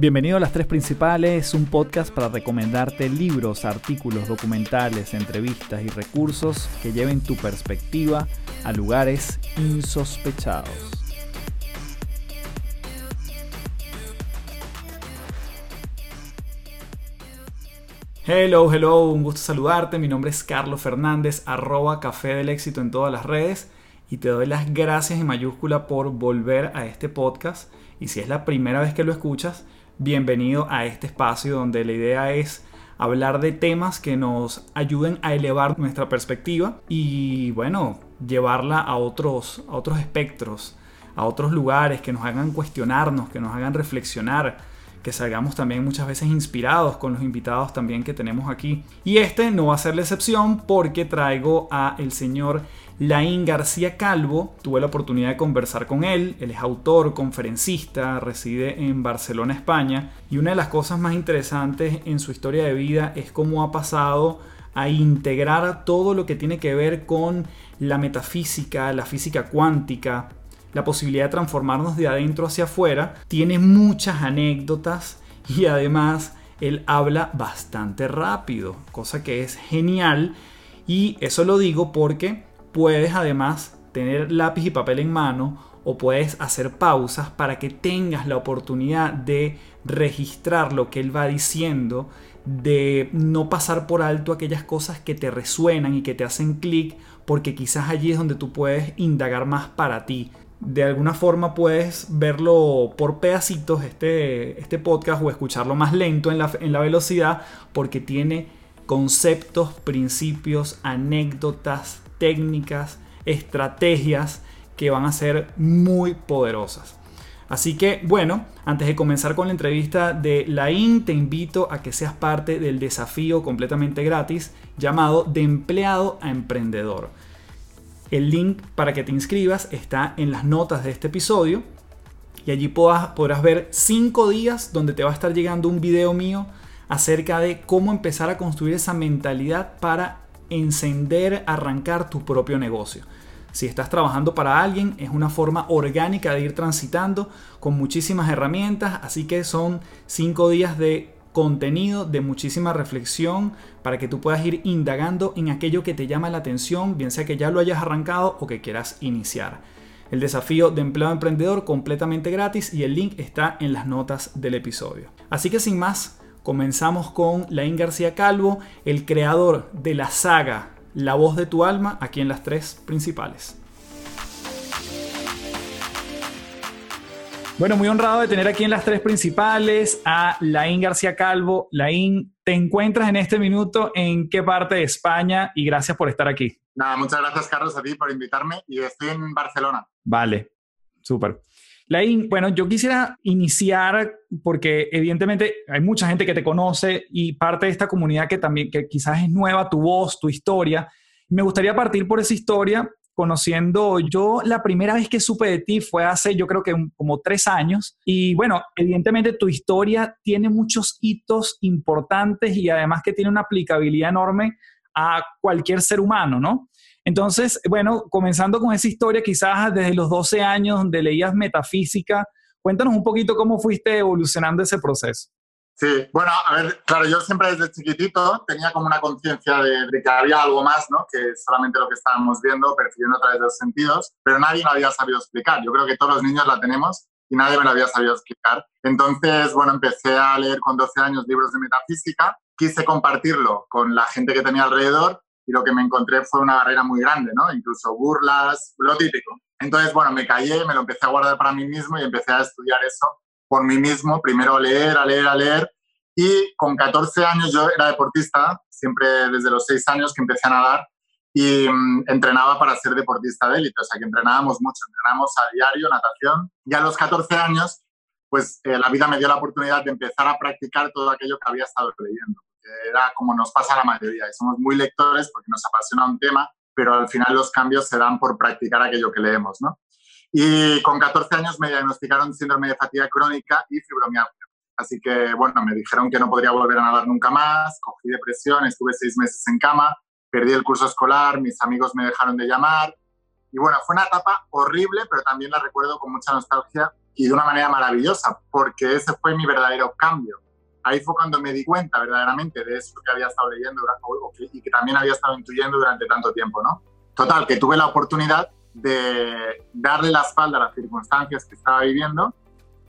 Bienvenido a Las Tres Principales, un podcast para recomendarte libros, artículos, documentales, entrevistas y recursos que lleven tu perspectiva a lugares insospechados. Hello, hello, un gusto saludarte. Mi nombre es Carlos Fernández, arroba Café del Éxito en todas las redes y te doy las gracias en mayúscula por volver a este podcast. Y si es la primera vez que lo escuchas, bienvenido a este espacio donde la idea es hablar de temas que nos ayuden a elevar nuestra perspectiva y bueno, llevarla a otros, a otros espectros, a otros lugares que nos hagan cuestionarnos, que nos hagan reflexionar que salgamos también muchas veces inspirados con los invitados también que tenemos aquí. Y este no va a ser la excepción porque traigo a el señor Laín García Calvo. Tuve la oportunidad de conversar con él. Él es autor, conferencista, reside en Barcelona, España. Y una de las cosas más interesantes en su historia de vida es cómo ha pasado a integrar todo lo que tiene que ver con la metafísica, la física cuántica, la posibilidad de transformarnos de adentro hacia afuera, tiene muchas anécdotas y además él habla bastante rápido, cosa que es genial. Y eso lo digo porque puedes además tener lápiz y papel en mano o puedes hacer pausas para que tengas la oportunidad de registrar lo que él va diciendo, de no pasar por alto aquellas cosas que te resuenan y que te hacen clic, porque quizás allí es donde tú puedes indagar más para ti de alguna forma puedes verlo por pedacitos este, este podcast o escucharlo más lento en la, en la velocidad porque tiene conceptos, principios, anécdotas, técnicas, estrategias que van a ser muy poderosas. Así que bueno, antes de comenzar con la entrevista de Lain, te invito a que seas parte del desafío completamente gratis llamado de empleado a emprendedor. El link para que te inscribas está en las notas de este episodio y allí podrás, ver 5 días donde te va a estar llegando un video mío acerca de cómo empezar a construir esa mentalidad para encender, arrancar tu propio negocio. Si estás trabajando para alguien, es una forma orgánica de ir transitando con muchísimas herramientas, así que son 5 días de contenido de muchísima reflexión para que tú puedas ir indagando en aquello que te llama la atención, bien sea que ya lo hayas arrancado o que quieras iniciar. El desafío de empleado emprendedor completamente gratis y el link está en las notas del episodio. Así que sin más, comenzamos con Laín García Calvo, el creador de la saga La voz de tu alma, aquí en las tres principales. Bueno, muy honrado de tener aquí en las tres principales a Laín García Calvo. Laín, ¿te encuentras en este minuto en qué parte de España? Y gracias por estar aquí. Nada, muchas gracias Carlos a ti por invitarme y estoy en Barcelona. Vale, súper. Laín, bueno, yo quisiera iniciar porque evidentemente hay mucha gente que te conoce y parte de esta comunidad que también, que quizás es nueva, tu voz, tu historia. Me gustaría partir por esa historia conociendo, yo la primera vez que supe de ti fue hace yo creo que como tres años y bueno, evidentemente tu historia tiene muchos hitos importantes y además que tiene una aplicabilidad enorme a cualquier ser humano, ¿no? Entonces, bueno, comenzando con esa historia, quizás desde los 12 años donde leías metafísica, cuéntanos un poquito cómo fuiste evolucionando ese proceso. Sí, bueno, a ver, claro, yo siempre desde chiquitito tenía como una conciencia de, que había algo más, ¿no? Que solamente lo que estábamos viendo, percibiendo a través de los sentidos, pero nadie me había sabido explicar. Yo creo que todos los niños la tenemos y nadie me lo había sabido explicar. Entonces, bueno, empecé a leer con 12 años libros de metafísica, quise compartirlo con la gente que tenía alrededor y lo que me encontré fue una barrera muy grande, ¿no? Incluso burlas, lo típico. Entonces, bueno, me callé, me lo empecé a guardar para mí mismo y empecé a estudiar eso por mí mismo, primero a leer, a leer, a leer. Y con 14 años yo era deportista, siempre desde los 6 años que empecé a nadar y mm, entrenaba para ser deportista de élite, o sea que entrenábamos mucho, entrenábamos a diario natación. Y a los 14 años, pues eh, la vida me dio la oportunidad de empezar a practicar todo aquello que había estado leyendo. Era como nos pasa a la mayoría, y somos muy lectores porque nos apasiona un tema, pero al final los cambios se dan por practicar aquello que leemos, ¿no? Y con 14 años me diagnosticaron síndrome de fatiga crónica y fibromialgia. Así que, bueno, me dijeron que no podría volver a nadar nunca más, cogí depresión, estuve seis meses en cama, perdí el curso escolar, mis amigos me dejaron de llamar. Y bueno, fue una etapa horrible, pero también la recuerdo con mucha nostalgia y de una manera maravillosa, porque ese fue mi verdadero cambio. Ahí fue cuando me di cuenta verdaderamente de eso que había estado leyendo y que también había estado intuyendo durante tanto tiempo, ¿no? Total, que tuve la oportunidad de darle la espalda a las circunstancias que estaba viviendo,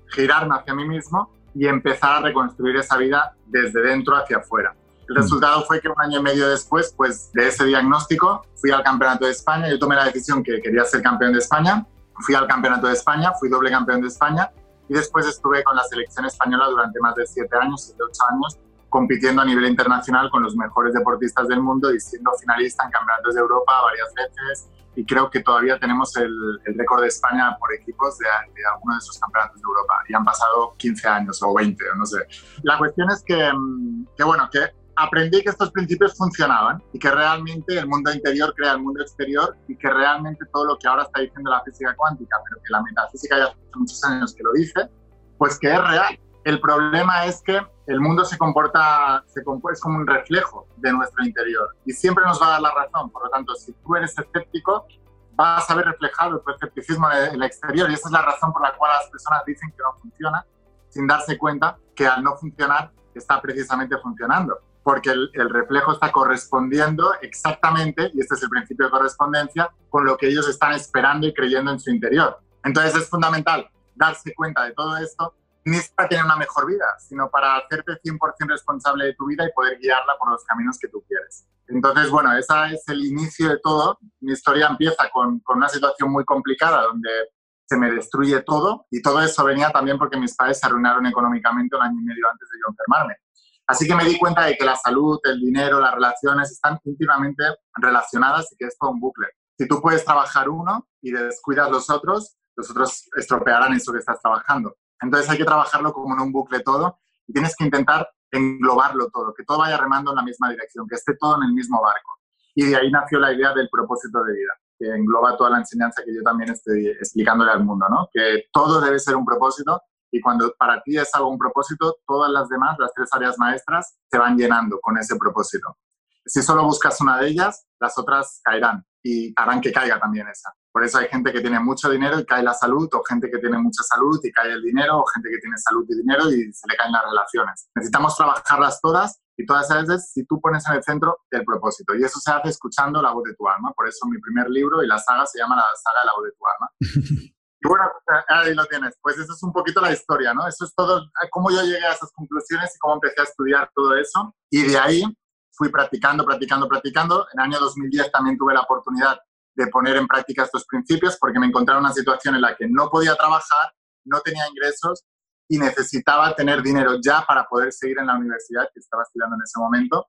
girarme hacia mí mismo y empezar a reconstruir esa vida desde dentro hacia afuera. El mm. resultado fue que un año y medio después, pues de ese diagnóstico, fui al Campeonato de España. Yo tomé la decisión que quería ser campeón de España. Fui al Campeonato de España, fui doble campeón de España y después estuve con la selección española durante más de siete años, siete, ocho años, compitiendo a nivel internacional con los mejores deportistas del mundo y siendo finalista en campeonatos de Europa varias veces, y creo que todavía tenemos el, récord de España por equipos de, de alguno de esos campeonatos de Europa y han pasado 15 años o 20 o no sé. La cuestión es que, mm, que, bueno, que aprendí que estos principios funcionaban y que realmente el mundo interior crea el mundo exterior y que realmente todo lo que ahora está diciendo la física cuántica, pero que la metafísica ya hace muchos años que lo dice, pues que es real. El problema es que el mundo se comporta, es como un reflejo de nuestro interior y siempre nos va a dar la razón. Por lo tanto, si tú eres escéptico, vas a ver reflejado tu escepticismo en el exterior y esa es la razón por la cual las personas dicen que no funciona sin darse cuenta que al no funcionar está precisamente funcionando porque el, reflejo está correspondiendo exactamente, y este es el principio de correspondencia, con lo que ellos están esperando y creyendo en su interior. Entonces es fundamental darse cuenta de todo esto ni para tener una mejor vida, sino para hacerte 100% responsable de tu vida y poder guiarla por los caminos que tú quieres. Entonces, bueno, ese es el inicio de todo. Mi historia empieza con, con una situación muy complicada donde se me destruye todo y todo eso venía también porque mis padres se arruinaron económicamente un año y medio antes de yo enfermarme. Así que me di cuenta de que la salud, el dinero, las relaciones están íntimamente relacionadas y que es todo un bucle. Si tú puedes trabajar uno y descuidas los otros, los otros estropearán eso que estás trabajando. Entonces hay que trabajarlo como en un bucle todo y tienes que intentar englobarlo todo, que todo vaya remando en la misma dirección, que esté todo en el mismo barco. Y de ahí nació la idea del propósito de vida, que engloba toda la enseñanza que yo también estoy explicándole al mundo, ¿no? Que todo debe ser un propósito y cuando para ti es algo un propósito, todas las demás, las tres áreas maestras, se van llenando con ese propósito. Si solo buscas una de ellas, las otras caerán y harán que caiga también esa. Por eso hay gente que tiene mucho dinero y cae la salud, o gente que tiene mucha salud y cae el dinero, o gente que tiene salud y dinero y se le caen las relaciones. Necesitamos trabajarlas todas y todas esas veces si tú pones en el centro el propósito. Y eso se hace escuchando la voz de tu alma. Por eso mi primer libro y la saga se llama La saga de la voz de tu alma. y bueno, ahí lo tienes. Pues eso es un poquito la historia, ¿no? Eso es todo, cómo yo llegué a esas conclusiones y cómo empecé a estudiar todo eso. Y de ahí fui practicando, practicando, practicando. En el año 2010 también tuve la oportunidad de poner en práctica estos principios porque me encontraba en una situación en la que no podía trabajar, no tenía ingresos y necesitaba tener dinero ya para poder seguir en la universidad que estaba estudiando en ese momento.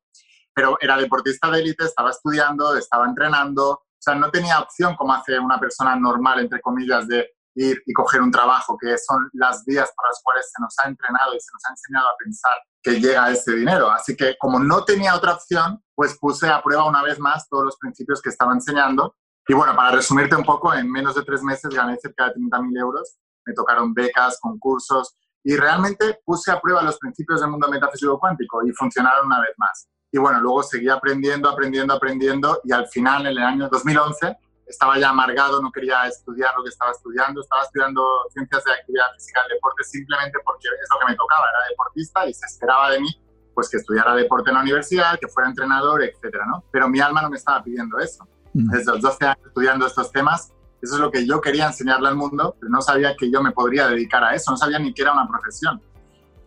Pero era deportista de élite, estaba estudiando, estaba entrenando, o sea, no tenía opción como hace una persona normal, entre comillas, de ir y coger un trabajo, que son las vías para las cuales se nos ha entrenado y se nos ha enseñado a pensar que llega ese dinero. Así que como no tenía otra opción, pues puse a prueba una vez más todos los principios que estaba enseñando. Y bueno, para resumirte un poco, en menos de tres meses gané cerca de 30.000 euros. Me tocaron becas, concursos y realmente puse a prueba los principios del mundo metafísico cuántico y funcionaron una vez más. Y bueno, luego seguí aprendiendo, aprendiendo, aprendiendo y al final, en el año 2011, estaba ya amargado, no quería estudiar lo que estaba estudiando, estaba estudiando ciencias de actividad física y deporte simplemente porque es lo que me tocaba, era deportista y se esperaba de mí pues que estudiara deporte en la universidad, que fuera entrenador, etcétera, ¿no? Pero mi alma no me estaba pidiendo eso. Desde los 12 años estudiando estos temas, eso es lo que yo quería enseñarle al mundo, pero no sabía que yo me podría dedicar a eso, no sabía ni que era una profesión.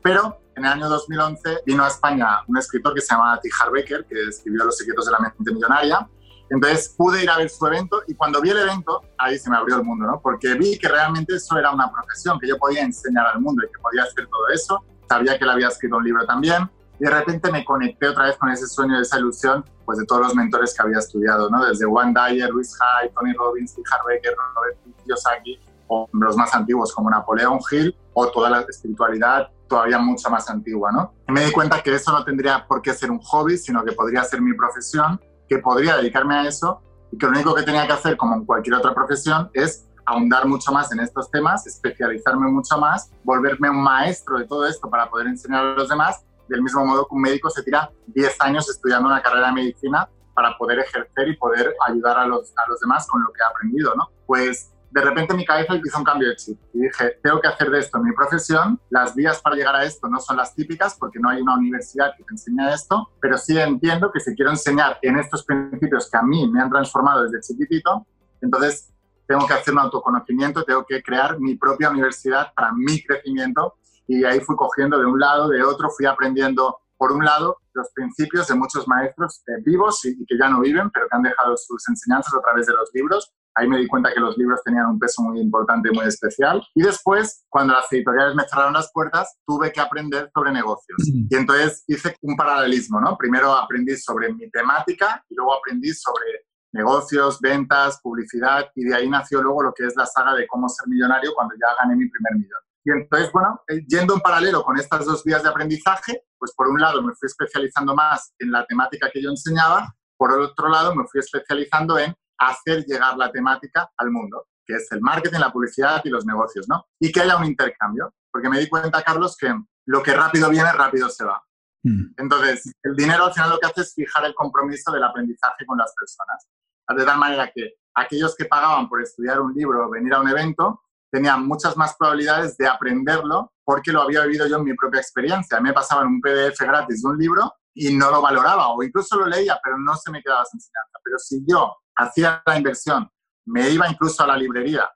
Pero en el año 2011 vino a España un escritor que se llamaba T. Becker, que escribió Los secretos de la mente millonaria, entonces pude ir a ver su evento y cuando vi el evento, ahí se me abrió el mundo, ¿no? Porque vi que realmente eso era una profesión, que yo podía enseñar al mundo y que podía hacer todo eso. Sabía que él había escrito un libro también y de repente me conecté otra vez con ese sueño, esa ilusión, pues de todos los mentores que había estudiado, ¿no? Desde Juan Dyer, Luis Hay, Tony Robbins, Richard Becker, Robert Kiyosaki, o los más antiguos como Napoleón Hill, o toda la espiritualidad todavía mucho más antigua, ¿no? Y me di cuenta que eso no tendría por qué ser un hobby, sino que podría ser mi profesión que podría dedicarme a eso y que lo único que tenía que hacer, como en cualquier otra profesión, es ahondar mucho más en estos temas, especializarme mucho más, volverme un maestro de todo esto para poder enseñar a los demás, del mismo modo que un médico se tira 10 años estudiando una carrera de medicina para poder ejercer y poder ayudar a los, a los demás con lo que ha aprendido, ¿no? Pues de repente mi cabeza hizo un cambio de chip y dije, tengo que hacer de esto mi profesión. Las vías para llegar a esto no son las típicas porque no hay una universidad que te enseñe esto, pero sí entiendo que si quiero enseñar en estos principios que a mí me han transformado desde chiquitito, entonces tengo que hacer un autoconocimiento, tengo que crear mi propia universidad para mi crecimiento y ahí fui cogiendo de un lado, de otro, fui aprendiendo, por un lado, los principios de muchos maestros eh, vivos y, que ya no viven, pero que han dejado sus enseñanzas a través de los libros. Ahí me di cuenta que los libros tenían un peso muy importante y muy especial. Y después, cuando las editoriales me cerraron las puertas, tuve que aprender sobre negocios. Y entonces hice un paralelismo, ¿no? Primero aprendí sobre mi temática y luego aprendí sobre negocios, ventas, publicidad y de ahí nació luego lo que es la saga de cómo ser millonario cuando ya gané mi primer millón. Y entonces, bueno, eh, yendo en paralelo con estas dos vías de aprendizaje, pues por un lado me fui especializando más en la temática que yo enseñaba, por otro lado me fui especializando en hacer llegar la temática al mundo, que es el marketing, la publicidad y los negocios, ¿no? Y que haya un intercambio, porque me di cuenta, Carlos, que lo que rápido viene, rápido se va. Mm. Entonces, el dinero al final lo que hace es fijar el compromiso del aprendizaje con las personas, de tal manera que aquellos que pagaban por estudiar un libro o venir a un evento, tenía muchas más probabilidades de aprenderlo porque lo había vivido yo en mi propia experiencia. Me pasaba en un PDF gratis de un libro y no lo valoraba o incluso lo leía, pero no se me quedaba sin enseñanza. Pero si yo hacía la inversión, me iba incluso a la librería,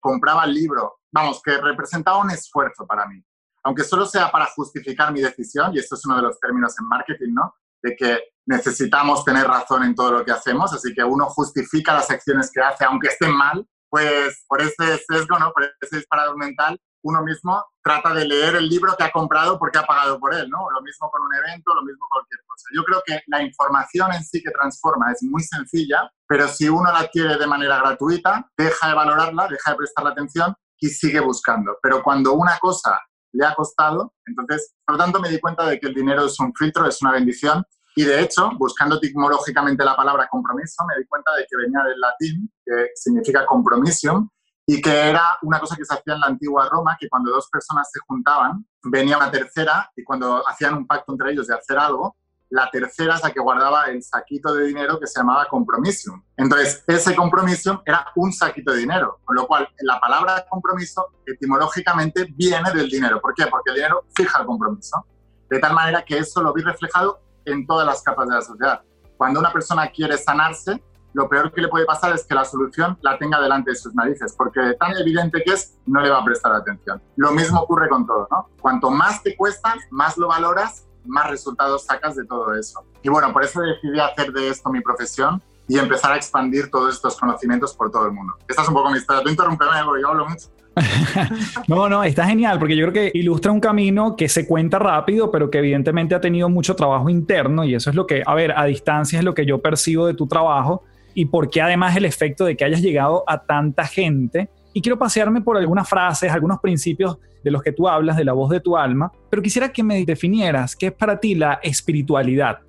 compraba el libro, vamos, que representaba un esfuerzo para mí. Aunque solo sea para justificar mi decisión, y esto es uno de los términos en marketing, ¿no? De que necesitamos tener razón en todo lo que hacemos, así que uno justifica las acciones que hace, aunque estén mal, pues por ese sesgo, ¿no? por ese disparador mental, uno mismo trata de leer el libro que ha comprado porque ha pagado por él, ¿no? Lo mismo con un evento, lo mismo con cualquier cosa. Yo creo que la información en sí que transforma es muy sencilla, pero si uno la adquiere de manera gratuita, deja de valorarla, deja de prestarle atención y sigue buscando. Pero cuando una cosa le ha costado, entonces, por lo tanto, me di cuenta de que el dinero es un filtro, es una bendición y de hecho, buscando etimológicamente la palabra compromiso, me di cuenta de que venía del latín, que significa compromisium, y que era una cosa que se hacía en la antigua Roma, que cuando dos personas se juntaban, venía una tercera y cuando hacían un pacto entre ellos de hacer algo, la tercera es la que guardaba el saquito de dinero que se llamaba compromisum. Entonces, ese compromisum era un saquito de dinero, con lo cual la palabra compromiso etimológicamente viene del dinero. ¿Por qué? Porque el dinero fija el compromiso. De tal manera que eso lo vi reflejado en todas las capas de la sociedad. Cuando una persona quiere sanarse, lo peor que le puede pasar es que la solución la tenga delante de sus narices, porque tan evidente que es, no le va a prestar atención. Lo mismo ocurre con todo, ¿no? Cuanto más te cuesta, más lo valoras, más resultados sacas de todo eso. Y bueno, por eso decidí hacer de esto mi profesión y empezar a expandir todos estos conocimientos por todo el mundo. Esta es un poco mi historia. Tú interrumpeme porque yo hablo mucho. no, no, está genial porque yo creo que ilustra un camino que se cuenta rápido, pero que evidentemente ha tenido mucho trabajo interno y eso es lo que, a ver, a distancia es lo que yo percibo de tu trabajo y porque además el efecto de que hayas llegado a tanta gente. Y quiero pasearme por algunas frases, algunos principios de los que tú hablas, de la voz de tu alma, pero quisiera que me definieras qué es para ti la espiritualidad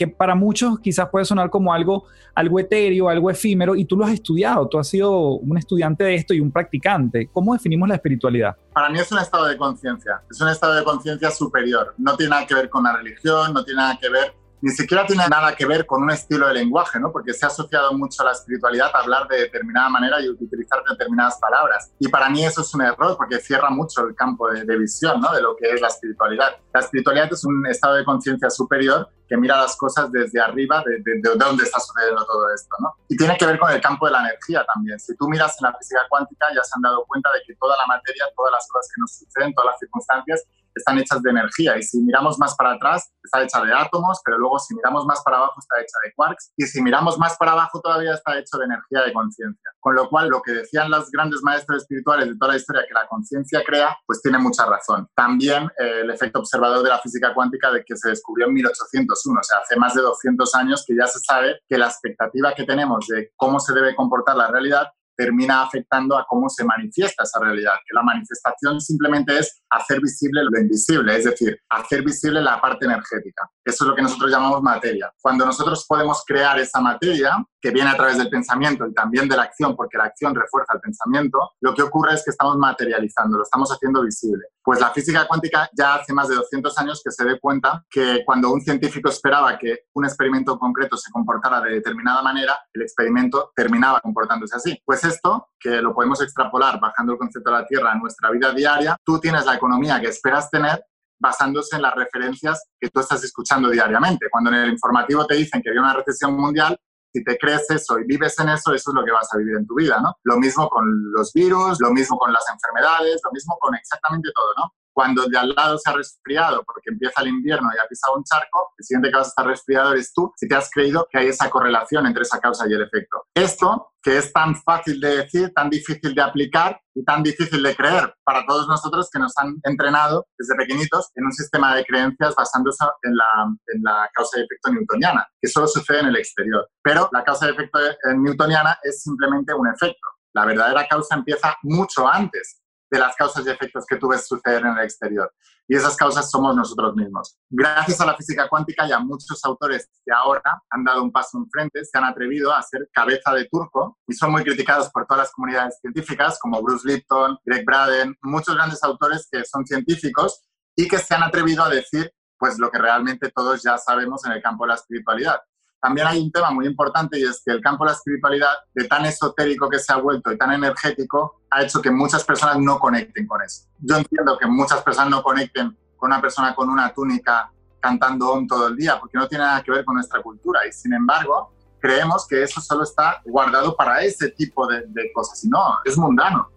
que para muchos quizás puede sonar como algo, algo etéreo, algo efímero, y tú lo has estudiado, tú has sido un estudiante de esto y un practicante. ¿Cómo definimos la espiritualidad? Para mí es un estado de conciencia, es un estado de conciencia superior. No tiene nada que ver con la religión, no tiene nada que ver ni siquiera tiene nada que ver con un estilo de lenguaje, ¿no? Porque se ha asociado mucho a la espiritualidad a hablar de determinada manera y utilizar determinadas palabras. Y para mí eso es un error porque cierra mucho el campo de, visión, ¿no? De lo que es la espiritualidad. La espiritualidad es un estado de conciencia superior que mira las cosas desde arriba, de, de, de, dónde está sucediendo todo esto, ¿no? Y tiene que ver con el campo de la energía también. Si tú miras en la física cuántica, ya se han dado cuenta de que toda la materia, todas las cosas que nos suceden, todas las circunstancias, están hechas de energía y si miramos más para atrás está hecha de átomos, pero luego si miramos más para abajo está hecha de quarks y si miramos más para abajo todavía está hecho de energía de conciencia. Con lo cual lo que decían los grandes maestros espirituales de toda la historia que la conciencia crea, pues tiene mucha razón. También eh, el efecto observador de la física cuántica de que se descubrió en 1801, o sea, hace más de 200 años que ya se sabe que la expectativa que tenemos de cómo se debe comportar la realidad termina afectando a cómo se manifiesta esa realidad, que la manifestación simplemente es hacer visible lo invisible, es decir, hacer visible la parte energética. Eso es lo que nosotros llamamos materia. Cuando nosotros podemos crear esa materia, que viene a través del pensamiento y también de la acción, porque la acción refuerza el pensamiento, lo que ocurre es que estamos materializando, lo estamos haciendo visible. Pues la física cuántica ya hace más de 200 años que se dé cuenta que cuando un científico esperaba que un experimento concreto se comportara de determinada manera, el experimento terminaba comportándose así. Pues esto, que lo podemos extrapolar bajando el concepto de la Tierra a nuestra vida diaria, tú tienes la economía que esperas tener basándose en las referencias que tú estás escuchando diariamente. Cuando en el informativo te dicen que había una recesión mundial, si te crees eso y vives en eso, eso es lo que vas a vivir en tu vida, ¿no? Lo mismo con los virus, lo mismo con las enfermedades, lo mismo con exactamente todo, ¿no? Cuando de al lado se ha resfriado porque empieza el invierno y ha pisado un charco, el siguiente que vas a estar resfriado eres tú si te has creído que hay esa correlación entre esa causa y el efecto. Esto, que es tan fácil de decir, tan difícil de aplicar y tan difícil de creer para todos nosotros que nos han entrenado desde pequeñitos en un sistema de creencias basándose en la, en la causa y efecto newtoniana, que solo sucede en el exterior. Pero la causa y efecto newtoniana es simplemente un efecto. La verdadera causa empieza mucho antes de las causas y efectos que tú ves suceder en el exterior. Y esas causas somos nosotros mismos. Gracias a la física cuántica y a muchos autores que ahora han dado un paso enfrente, se han atrevido a ser cabeza de turco y son muy criticados por todas las comunidades científicas, como Bruce Lipton, Greg Braden, muchos grandes autores que son científicos y que se han atrevido a decir pues lo que realmente todos ya sabemos en el campo de la espiritualidad también hay un tema muy importante y es que el campo de la espiritualidad, de tan esotérico que se ha vuelto y tan energético, ha hecho que muchas personas no conecten con eso. Yo entiendo que muchas personas no conecten con una persona con una túnica cantando OM todo el día, porque no tiene nada que ver con nuestra cultura. Y sin embargo, creemos que eso solo está guardado para ese tipo de, de cosas. Y no, es mundano.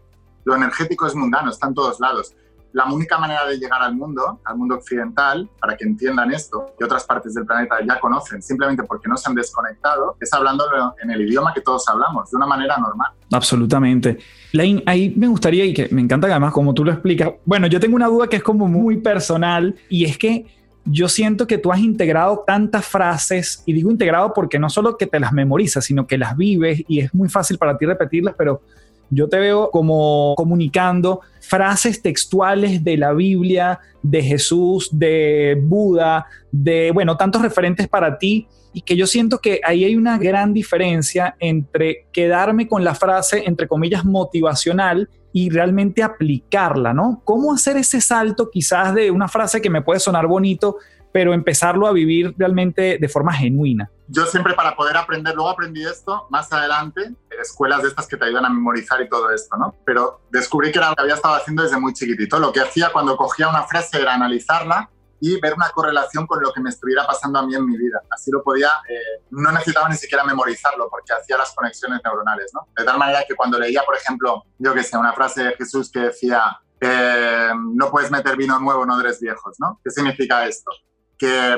Lo energético es mundano, está en todos lados la única manera de llegar al mundo, al mundo occidental, para que entiendan esto, que otras partes del planeta ya conocen, simplemente porque no se han desconectado, es hablando en el idioma que todos hablamos, de una manera normal. Absolutamente. Lain, ahí me gustaría, y que me encanta que además como tú lo explicas, bueno, yo tengo una duda que es como muy personal, y es que yo siento que tú has integrado tantas frases, y digo integrado porque no solo que te las memorizas, sino que las vives y es muy fácil para ti repetirlas, pero yo te veo como comunicando frases textuales de la Biblia, de Jesús, de Buda, de, bueno, tantos referentes para ti y que yo siento que ahí hay una gran diferencia entre quedarme con la frase, entre comillas, motivacional y realmente aplicarla, ¿no? ¿Cómo hacer ese salto quizás de una frase que me puede sonar bonito, pero empezarlo a vivir realmente de forma genuina? Yo siempre para poder aprender, luego aprendí esto más adelante, escuelas de estas que te ayudan a memorizar y todo esto, ¿no? Pero descubrí que era lo que había estado haciendo desde muy chiquitito. Lo que hacía cuando cogía una frase era analizarla y ver una correlación con lo que me estuviera pasando a mí en mi vida. Así lo podía, eh, no necesitaba ni siquiera memorizarlo porque hacía las conexiones neuronales, ¿no? De tal manera que cuando leía, por ejemplo, yo que sé, una frase de Jesús que decía, eh, no puedes meter vino nuevo, no eres viejos, ¿no? ¿Qué significa esto? Que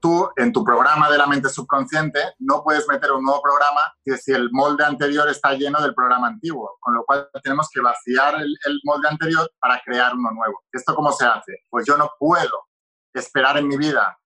tú en tu programa de la mente subconsciente no puedes meter un nuevo programa si el molde anterior está lleno del programa antiguo, con lo cual tenemos que vaciar el, el molde anterior para crear uno nuevo. ¿Esto cómo se hace? Pues yo no puedo esperar en mi vida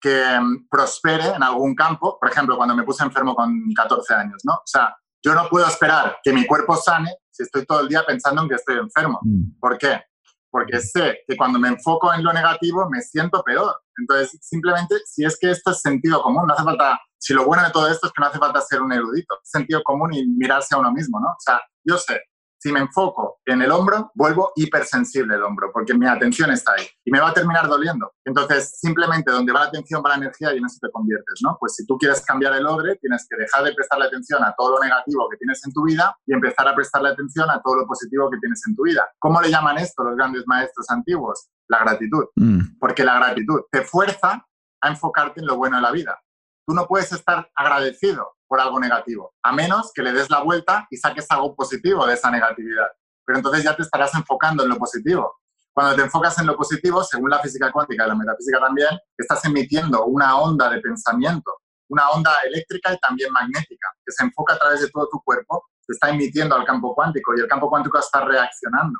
que mm, prospere en algún campo, por ejemplo, cuando me puse enfermo con 14 años, ¿no? O sea, yo no puedo esperar que mi cuerpo sane si estoy todo el día pensando en que estoy enfermo. Mm. ¿Por qué? Porque sé que cuando me enfoco en lo negativo me siento peor. Entonces, simplemente, si es que esto es sentido común, no hace falta, si lo bueno de todo esto es que no hace falta ser un erudito, sentido común y mirarse a uno mismo, ¿no? O sea, yo sé, si me enfoco en el hombro, vuelvo hipersensible el hombro, porque mi atención está ahí y me va a terminar doliendo. Entonces, simplemente donde va la atención va la energía y en eso te conviertes, ¿no? Pues si tú quieres cambiar el odre, tienes que dejar de prestarle atención a todo lo negativo que tienes en tu vida y empezar a prestarle atención a todo lo positivo que tienes en tu vida. ¿Cómo le llaman esto los grandes maestros antiguos? La gratitud. Mm. Porque la gratitud te fuerza a enfocarte en lo bueno de la vida. Tú no puedes estar agradecido por algo negativo, a menos que le des la vuelta y saques algo positivo de esa negatividad. Pero entonces ya te estarás enfocando en lo positivo. Cuando te enfocas en lo positivo, según la física cuántica y la metafísica también, estás emitiendo una onda de pensamiento, una onda eléctrica y también magnética, que se enfoca a través de todo tu cuerpo, se está emitiendo al campo cuántico y el campo cuántico está reaccionando.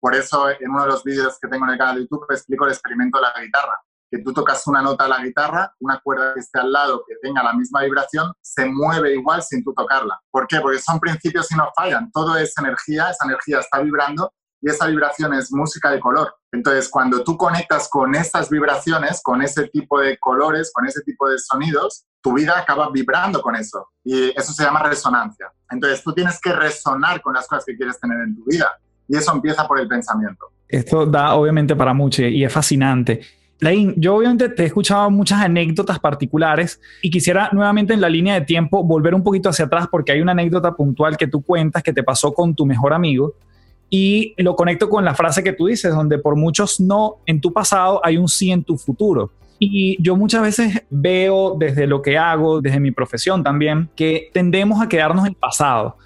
Por eso en uno de los vídeos que tengo en el canal de YouTube explico el experimento de la guitarra que tú tocas una nota a la guitarra, una cuerda que esté al lado que tenga la misma vibración, se mueve igual sin tú tocarla. ¿Por qué? Porque son principios y no fallan. Todo es energía, esa energía está vibrando y esa vibración es música de color. Entonces, cuando tú conectas con estas vibraciones, con ese tipo de colores, con ese tipo de sonidos, tu vida acaba vibrando con eso. Y eso se llama resonancia. Entonces, tú tienes que resonar con las cosas que quieres tener en tu vida. Y eso empieza por el pensamiento. Esto da obviamente para mucho y es fascinante. Lain, yo obviamente te he escuchado muchas anécdotas particulares y quisiera nuevamente en la línea de tiempo volver un poquito hacia atrás porque hay una anécdota puntual que tú cuentas que te pasó con tu mejor amigo y lo conecto con la frase que tú dices, donde por muchos no en tu pasado hay un sí en tu futuro. Y yo muchas veces veo desde lo que hago, desde mi profesión también, que tendemos a quedarnos en el pasado,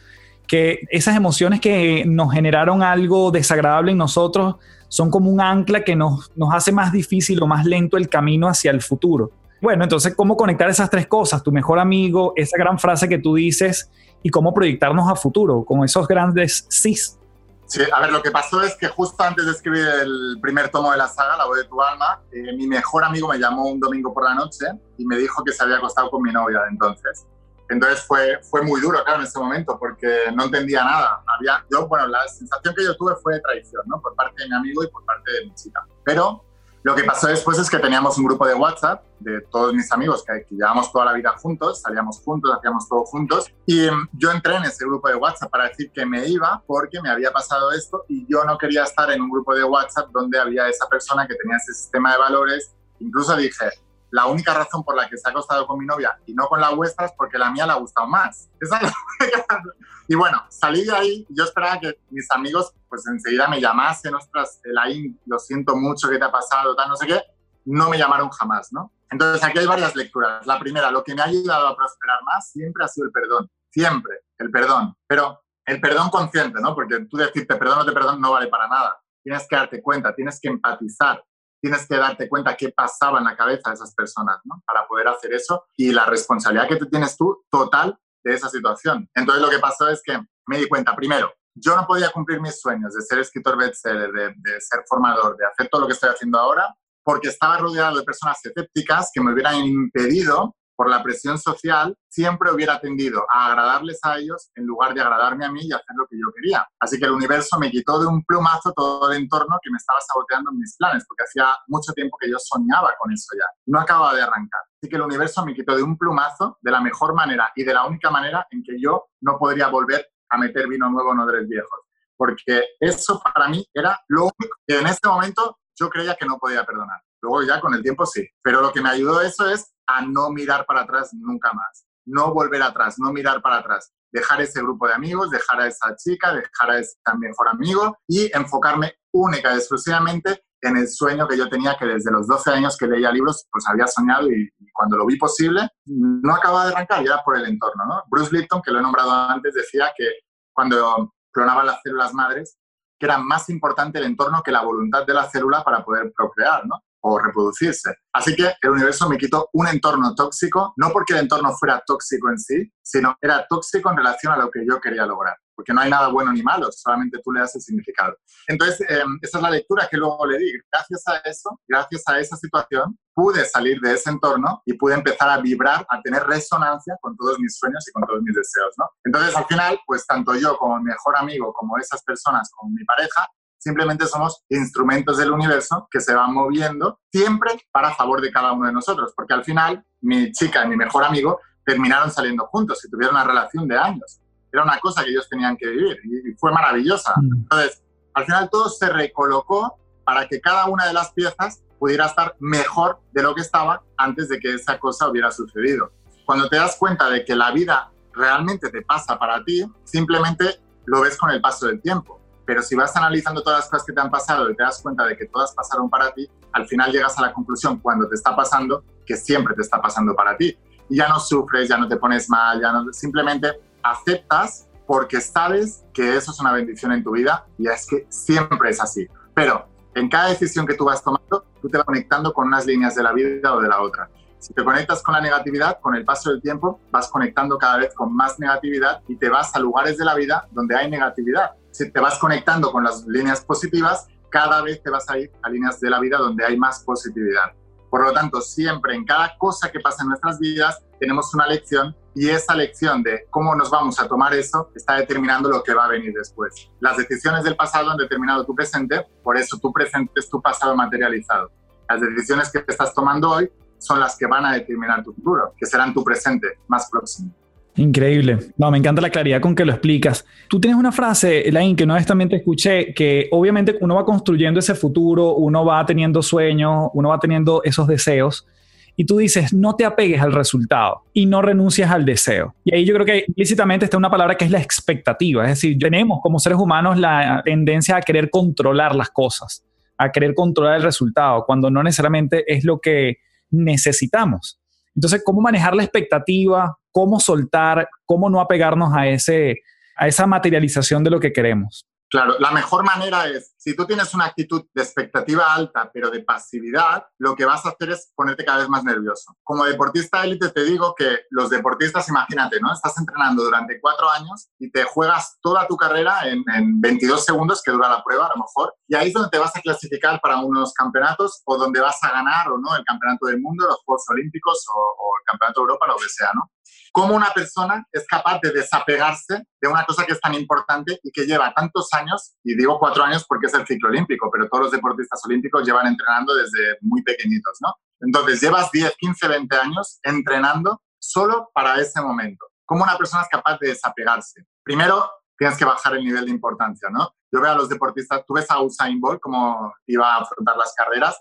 que esas emociones que nos generaron algo desagradable en nosotros son como un ancla que nos, nos hace más difícil o más lento el camino hacia el futuro. Bueno, entonces, ¿cómo conectar esas tres cosas? Tu mejor amigo, esa gran frase que tú dices y cómo proyectarnos a futuro con esos grandes sís. Sí, a ver, lo que pasó es que justo antes de escribir el primer tomo de la saga, La voz de tu alma, eh, mi mejor amigo me llamó un domingo por la noche y me dijo que se había acostado con mi novia de entonces. Entonces fue, fue muy duro, claro, en ese momento, porque no entendía nada. Había, yo, bueno, la sensación que yo tuve fue de traición, ¿no? Por parte de mi amigo y por parte de mi chica. Pero lo que pasó después es que teníamos un grupo de WhatsApp de todos mis amigos que, que, llevábamos toda la vida juntos, salíamos juntos, hacíamos todo juntos. Y em, yo entré en ese grupo de WhatsApp para decir que me iba porque me había pasado esto y yo no quería estar en un grupo de WhatsApp donde había esa persona que tenía ese sistema de valores. Incluso dije, la única razón por la que se ha acostado con mi novia y no con la vuestra es porque la mía le ha gustado más. y bueno, salí de ahí yo esperaba que mis amigos pues enseguida me llamasen, ostras, Elaín, lo siento mucho, ¿qué te ha pasado? Tal, no sé qué. No me llamaron jamás, ¿no? Entonces aquí hay varias lecturas. La primera, lo que me ha ayudado a prosperar más siempre ha sido el perdón. Siempre, el perdón. Pero el perdón consciente, ¿no? Porque tú decirte perdón o te perdón no vale para nada. Tienes que darte cuenta, tienes que empatizar, tienes que darte cuenta qué pasaba en la cabeza de esas personas, ¿no? Para poder hacer eso y la responsabilidad que te tienes tú total de esa situación. Entonces lo que pasó es que me di cuenta, primero, yo no podía cumplir mis sueños de ser escritor bestseller, de, de ser formador, de hacer todo lo que estoy haciendo ahora, porque estaba rodeado de personas escépticas que me hubieran impedido por la presión social, siempre hubiera tendido a agradarles a ellos en lugar de agradarme a mí y hacer lo que yo quería. Así que el universo me quitó de un plumazo todo el entorno que me estaba saboteando en mis planes, porque hacía mucho tiempo que yo soñaba con eso ya. No acababa de arrancar. Así que el universo me quitó de un plumazo de la mejor manera y de la única manera en que yo no podría volver a meter vino nuevo en odres viejos. Porque eso para mí era lo único que en este momento yo creía que no podía perdonar. Luego ya con el tiempo sí. Pero lo que me ayudó eso es a no mirar para atrás nunca más. No volver atrás, no mirar para atrás. Dejar ese grupo de amigos, dejar a esa chica, dejar a ese mejor amigo y enfocarme única y exclusivamente en el sueño que yo tenía que desde los 12 años que leía libros, pues había soñado y, cuando lo vi posible, no acababa de arrancar, ya por el entorno. ¿no? Bruce Lipton, que lo he nombrado antes, decía que cuando clonaban las células madres, que era más importante el entorno que la voluntad de la célula para poder procrear, ¿no? O reproducirse. Así que el universo me quitó un entorno tóxico, no porque el entorno fuera tóxico en sí, sino era tóxico en relación a lo que yo quería lograr. Porque no hay nada bueno ni malo, solamente tú le das el significado. Entonces, em, esa es la lectura que luego le di. Gracias a eso, gracias a esa situación, pude salir de ese entorno y pude empezar a vibrar, a tener resonancia con todos mis sueños y con todos mis deseos, ¿no? Entonces, al final, pues tanto yo como mi mejor amigo, como esas personas, como mi pareja, simplemente somos instrumentos del universo que se van moviendo siempre para favor de cada uno de nosotros, porque al final mi chica y mi mejor amigo terminaron saliendo juntos y tuvieron una relación de años. Era una cosa que ellos tenían que vivir y fue maravillosa. Mm. Entonces, al final todo se recolocó para que cada una de las piezas pudiera estar mejor de lo que estaba antes de que esa cosa hubiera sucedido. Cuando te das cuenta de que la vida realmente te pasa para ti, simplemente lo ves con el paso del tiempo. Pero si vas analizando todas las cosas que te han pasado y te das cuenta de que todas pasaron para ti, al final llegas a la conclusión cuando te está pasando que siempre te está pasando para ti. Y ya no sufres, ya no te pones mal, ya no, simplemente aceptas porque sabes que eso es una bendición en tu vida y es que siempre es así. Pero en cada decisión que tú vas tomando, tú te vas conectando con unas líneas de la vida o de la otra. Si te conectas con la negatividad, con el paso del tiempo vas conectando cada vez con más negatividad y te vas a lugares de la vida donde hay negatividad. Si te vas conectando con las líneas positivas, cada vez te vas a ir a líneas de la vida donde hay más positividad. Por lo tanto, siempre en cada cosa que pasa en nuestras vidas tenemos una lección y esa lección de cómo nos vamos a tomar eso está determinando lo que va a venir después. Las decisiones del pasado han determinado tu presente, por eso tu presente es tu pasado materializado. Las decisiones que estás tomando hoy son las que van a determinar tu futuro, que serán tu presente más próximo. Increíble. No, me encanta la claridad con que lo explicas. Tú tienes una frase, Elaine, que una vez también te escuché, que obviamente uno va construyendo ese futuro, uno va teniendo sueños, uno va teniendo esos deseos, y tú dices, no te apegues al resultado y no renuncias al deseo. Y ahí yo creo que implícitamente está una palabra que es la expectativa. Es decir, tenemos como seres humanos la tendencia a querer controlar las cosas, a querer controlar el resultado, cuando no necesariamente es lo que necesitamos. Entonces, ¿cómo manejar la expectativa? ¿Cómo soltar? ¿Cómo no apegarnos a, ese, a esa materialización de lo que queremos? Claro, la mejor manera es, si tú tienes una actitud de expectativa alta, pero de pasividad, lo que vas a hacer es ponerte cada vez más nervioso. Como deportista élite te digo que los deportistas, imagínate, ¿no? Estás entrenando durante cuatro años y te juegas toda tu carrera en, 22 segundos que dura la prueba, a lo mejor, y ahí es donde te vas a clasificar para unos campeonatos o donde vas a ganar o no el campeonato del mundo, los Juegos Olímpicos o, o el campeonato de Europa, lo que sea, ¿no? Cómo una persona es capaz de desapegarse de una cosa que es tan importante y que lleva tantos años, y digo cuatro años porque es el ciclo olímpico, pero todos los deportistas olímpicos llevan entrenando desde muy pequeñitos, ¿no? Entonces, llevas 10, 15, 20 años entrenando solo para ese momento. ¿Cómo una persona es capaz de desapegarse? Primero, tienes que bajar el nivel de importancia, ¿no? Yo veo a los deportistas, tú ves a Usain Bolt como iba a afrontar las carreras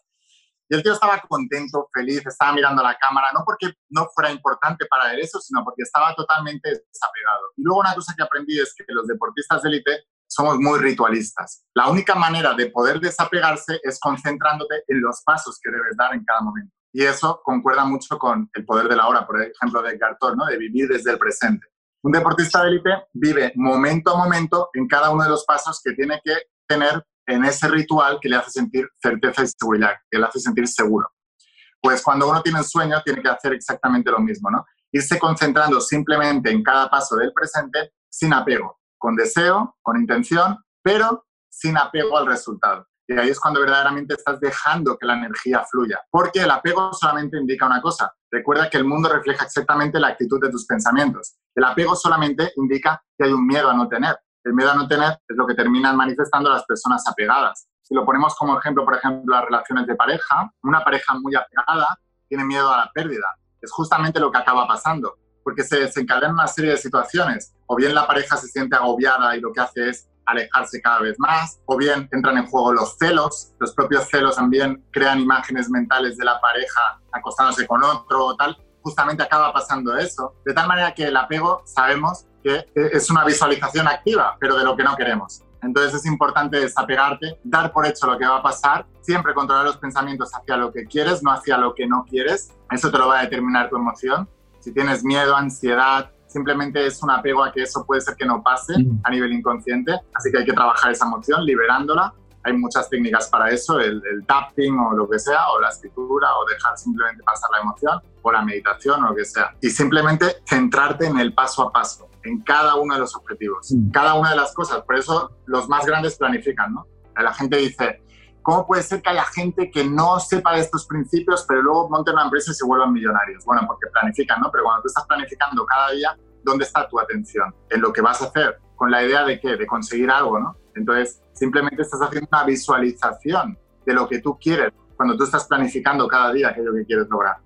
y el tío estaba contento, feliz, estaba mirando a la cámara, no porque no fuera importante para él eso, sino porque estaba totalmente desapegado. Y luego una cosa que aprendí es que los deportistas de élite somos muy ritualistas. La única manera de poder desapegarse es concentrándote en los pasos que debes dar en cada momento. Y eso concuerda mucho con el poder de la hora, por ejemplo, de Gartor, ¿no? de vivir desde el presente. Un deportista de élite vive momento a momento en cada uno de los pasos que tiene que tener en ese ritual que le hace sentir certeza y seguridad, que le hace sentir seguro. Pues cuando uno tiene un sueño, tiene que hacer exactamente lo mismo, ¿no? Irse concentrando simplemente en cada paso del presente sin apego, con deseo, con intención, pero sin apego al resultado. Y ahí es cuando verdaderamente estás dejando que la energía fluya. Porque el apego solamente indica una cosa. Recuerda que el mundo refleja exactamente la actitud de tus pensamientos. El apego solamente indica que hay un miedo a no tener. El miedo a no tener es lo que terminan manifestando las personas apegadas. Si lo ponemos como ejemplo, por ejemplo, las relaciones de pareja, una pareja muy apegada tiene miedo a la pérdida. Es justamente lo que acaba pasando, porque se desencadenan una serie de situaciones. O bien la pareja se siente agobiada y lo que hace es alejarse cada vez más, o bien entran en juego los celos, los propios celos también crean imágenes mentales de la pareja acostándose con otro o tal, justamente acaba pasando eso, de tal manera que el apego sabemos que es una visualización activa, pero de lo que no queremos. Entonces es importante desapegarte, dar por hecho lo que va a pasar, siempre controlar los pensamientos hacia lo que quieres, no hacia lo que no quieres. Eso te lo va a determinar tu emoción. Si tienes miedo, ansiedad, simplemente es un apego a que eso puede ser que no pase a nivel inconsciente. Así que hay que trabajar esa emoción, liberándola. Hay muchas técnicas para eso, el, el tapping o lo que sea, o la escritura, o dejar simplemente pasar la emoción, o la meditación o lo que sea. Y simplemente centrarte en el paso a paso en cada uno de los objetivos, mm. cada una de las cosas. Por eso los más grandes planifican, ¿no? La gente dice, ¿cómo puede ser que haya gente que no sepa de estos principios, pero luego monte una empresa y se vuelvan millonarios? Bueno, porque planifican, ¿no? Pero cuando tú estás planificando cada día, ¿dónde está tu atención? En lo que vas a hacer, con la idea de qué? De conseguir algo, ¿no? Entonces, simplemente estás haciendo una visualización de lo que tú quieres cuando tú estás planificando cada día aquello que quieres lograr.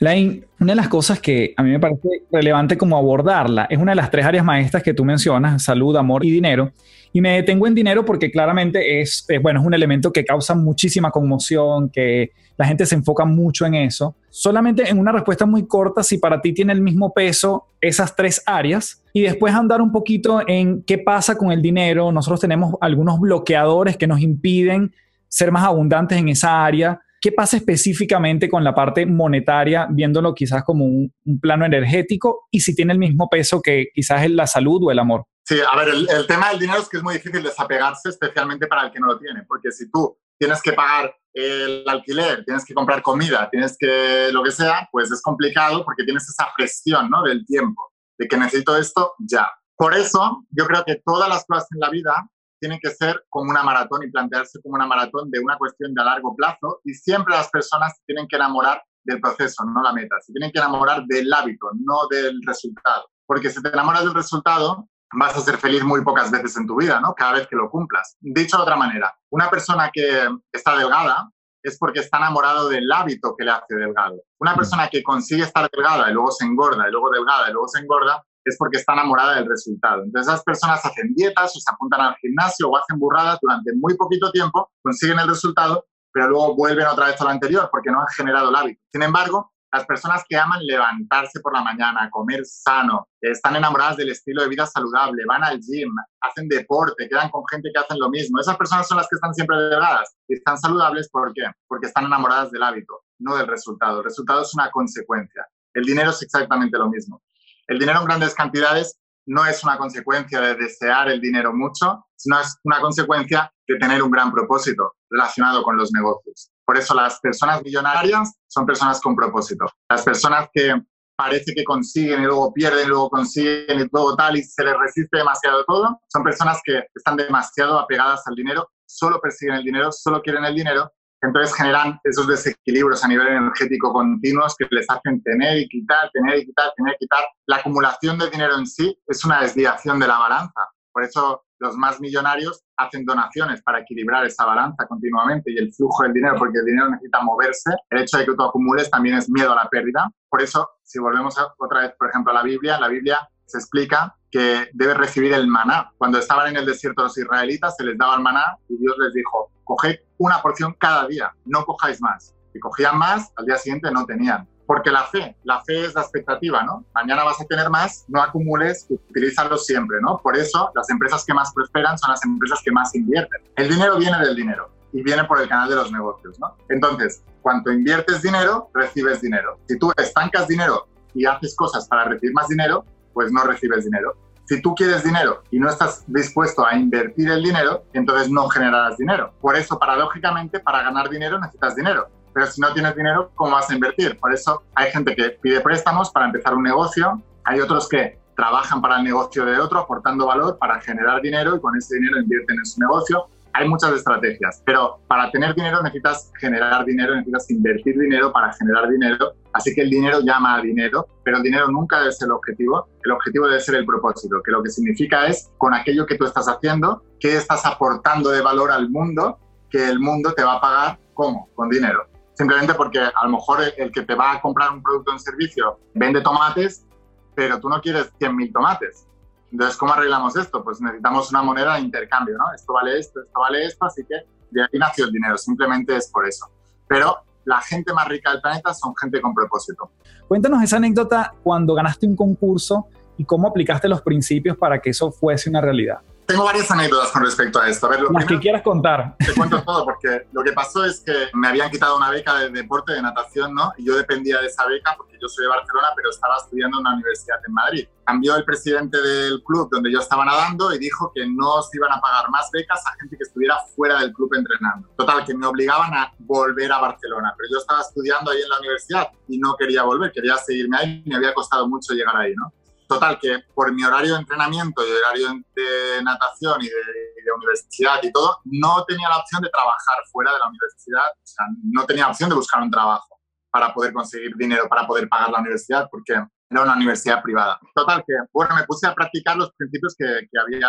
Lain, una de las cosas que a mí me parece relevante como abordarla es una de las tres áreas maestras que tú mencionas, salud, amor y dinero. Y me detengo en dinero porque claramente es, bueno, es un elemento que causa muchísima conmoción, que la gente se enfoca mucho en eso. Solamente en una respuesta muy corta, si para ti tiene el mismo peso esas tres áreas y después andar un poquito en qué pasa con el dinero. Nosotros tenemos algunos bloqueadores que nos impiden ser más abundantes en esa área ¿Qué pasa específicamente con la parte monetaria, viéndolo quizás como un, plano energético y si tiene el mismo peso que quizás es la salud o el amor? Sí, a ver, el, tema del dinero es que es muy difícil desapegarse, especialmente para el que no lo tiene, porque si tú tienes que pagar el alquiler, tienes que comprar comida, tienes que lo que sea, pues es complicado porque tienes esa presión ¿no? del tiempo, de que necesito esto ya. Por eso yo creo que todas las cosas en la vida tiene que ser como una maratón y plantearse como una maratón de una cuestión de a largo plazo y siempre las personas tienen que enamorar del proceso, no la meta. Se tienen que enamorar del hábito, no del resultado. Porque si te enamoras del resultado, vas a ser feliz muy pocas veces en tu vida, ¿no? Cada vez que lo cumplas. Dicho de otra manera, una persona que está delgada es porque está enamorado del hábito que le hace delgado. Una persona que consigue estar delgada y luego se engorda, y luego delgada y luego se engorda, es porque está enamorada del resultado. Entonces esas personas hacen dietas o se apuntan al gimnasio o hacen burradas durante muy poquito tiempo, consiguen el resultado, pero luego vuelven otra vez a lo anterior porque no han generado el hábito. Sin embargo, las personas que aman levantarse por la mañana, comer sano, están enamoradas del estilo de vida saludable, van al gym, hacen deporte, quedan con gente que hacen lo mismo. Esas personas son las que están siempre delgadas y están saludables. ¿Por qué? Porque están enamoradas del hábito, no del resultado. El resultado es una consecuencia. El dinero es exactamente lo mismo. El dinero en grandes cantidades no es una consecuencia de desear el dinero mucho, sino es una consecuencia de tener un gran propósito relacionado con los negocios. Por eso las personas millonarias son personas con propósito. Las personas que parece que consiguen y luego pierden, y luego consiguen y todo tal y se les resiste demasiado todo, son personas que están demasiado apegadas al dinero, solo persiguen el dinero, solo quieren el dinero entonces generan esos desequilibrios a nivel energético continuos que les hacen tener y quitar, tener y quitar, tener y quitar. La acumulación de dinero en sí es una desviación de la balanza. Por eso los más millonarios hacen donaciones para equilibrar esa balanza continuamente y el flujo del dinero, porque el dinero necesita moverse. El hecho de que tú acumules también es miedo a la pérdida. Por eso, si volvemos otra vez, por ejemplo, a la Biblia, la Biblia se explica que debe recibir el maná. Cuando estaban en el desierto los israelitas, se les daba el maná y Dios les dijo, coged una porción cada día, no cojáis más. Si cogían más, al día siguiente no tenían. Porque la fe, la fe es la expectativa, ¿no? Mañana vas a tener más, no acumules, utilízalo siempre, ¿no? Por eso las empresas que más prosperan son las empresas que más invierten. El dinero viene del dinero y viene por el canal de los negocios, ¿no? Entonces, cuanto inviertes dinero, recibes dinero. Si tú estancas dinero y haces cosas para recibir más dinero, pues no recibes dinero. Si tú quieres dinero y no estás dispuesto a invertir el dinero, entonces no generarás dinero. Por eso, paradójicamente, para ganar dinero necesitas dinero. Pero si no tienes dinero, ¿cómo vas a invertir? Por eso hay gente que pide préstamos para empezar un negocio, hay otros que trabajan para el negocio de otro aportando valor para generar dinero y con ese dinero invierten en su negocio hay muchas estrategias, pero para tener dinero necesitas generar dinero, necesitas invertir dinero para generar dinero. Así que el dinero llama a dinero, pero el dinero nunca debe ser el objetivo. El objetivo debe ser el propósito, que lo que significa es con aquello que tú estás haciendo, qué estás aportando de valor al mundo, que el mundo te va a pagar, ¿cómo? Con dinero. Simplemente porque a lo mejor el que te va a comprar un producto o un servicio vende tomates, pero tú no quieres 100.000 tomates entonces, ¿cómo arreglamos esto? Pues necesitamos una moneda de intercambio, ¿no? Esto vale esto, esto vale esto, así que de ahí nació el dinero, simplemente es por eso. Pero la gente más rica del planeta son gente con propósito. Cuéntanos esa anécdota cuando ganaste un concurso y cómo aplicaste los principios para que eso fuese una realidad. Tengo varias anécdotas con respecto a esto. A ver, lo Las que quieras contar. Te cuento todo, porque lo que pasó es que me habían quitado una beca de deporte, de natación, ¿no? Y yo dependía de esa beca porque yo soy de Barcelona, pero estaba estudiando en una universidad en Madrid. Cambió el presidente del club donde yo estaba nadando y dijo que no se iban a pagar más becas a gente que estuviera fuera del club entrenando. Total, que me obligaban a volver a Barcelona, pero yo estaba estudiando ahí en la universidad y no quería volver, quería seguirme ahí, me había costado mucho llegar ahí, ¿no? Total, que por mi horario de entrenamiento y horario de natación y de, universidad y todo, no tenía la opción de trabajar fuera de la universidad, o sea, no tenía opción de buscar un trabajo para poder conseguir dinero, para poder pagar la universidad, porque era una universidad privada. Total, que bueno, me puse a practicar los principios que, que había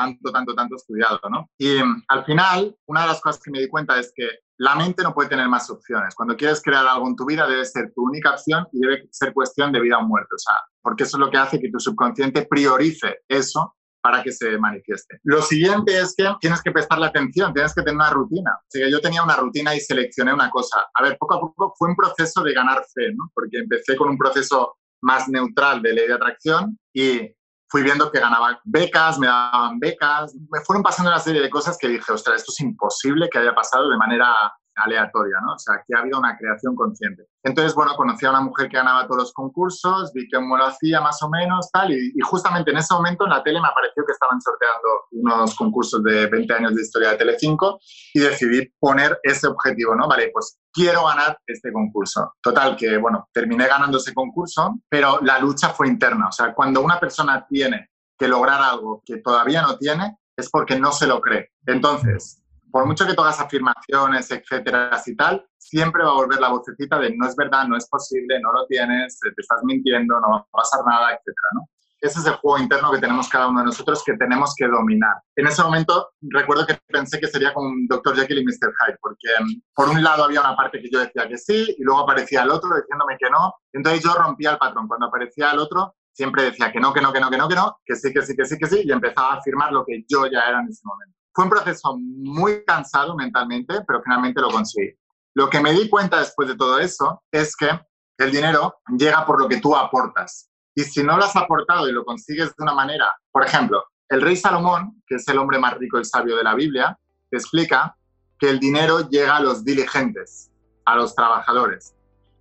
tanto, tanto, tanto estudiado, ¿no? Y mm, al final, una de las cosas que me di cuenta es que la mente no puede tener más opciones. Cuando quieres crear algo en tu vida, debe ser tu única opción y debe ser cuestión de vida o muerte. O sea, porque eso es lo que hace que tu subconsciente priorice eso para que se manifieste. Lo siguiente es que tienes que prestarle atención, tienes que tener una rutina. O sea, yo tenía una rutina y seleccioné una cosa. A ver, poco a poco fue un proceso de ganar fe, ¿no? Porque empecé con un proceso más neutral de ley de atracción y fui viendo que ganaba becas, me daban becas, me fueron pasando una serie de cosas que dije, ostras, esto es imposible que haya pasado de manera aleatoria, ¿no? O sea, que ha habido una creación consciente. Entonces, bueno, conocí a una mujer que ganaba todos los concursos, vi cómo lo hacía más o menos, tal, y, justamente en ese momento en la tele me apareció que estaban sorteando unos concursos de 20 años de historia de Telecinco y decidí poner ese objetivo, ¿no? Vale, pues quiero ganar este concurso. Total, que, bueno, terminé ganando ese concurso, pero la lucha fue interna. O sea, cuando una persona tiene que lograr algo que todavía no tiene, es porque no se lo cree. Entonces, por mucho que todas afirmaciones, etcétera, y tal, siempre va a volver la vocecita de no es verdad, no es posible, no lo tienes, te estás mintiendo, no va a pasar nada, etcétera, ¿no? Ese es el juego interno que tenemos cada uno de nosotros que tenemos que dominar. En ese momento recuerdo que pensé que sería como un Dr. Jekyll y Mr. Hyde, porque mm, por un lado había una parte que yo decía que sí y luego aparecía el otro diciéndome que no. Entonces yo rompía el patrón. Cuando aparecía el otro, siempre decía que no, que no, que no, que no, que no, que sí, que sí, que sí, que sí, y empezaba a afirmar lo que yo ya era en ese momento. Fue un proceso muy cansado mentalmente, pero finalmente lo conseguí. Lo que me di cuenta después de todo eso es que el dinero llega por lo que tú aportas. Y si no lo has aportado y lo consigues de una manera, por ejemplo, el rey Salomón, que es el hombre más rico y sabio de la Biblia, explica que el dinero llega a los diligentes, a los trabajadores.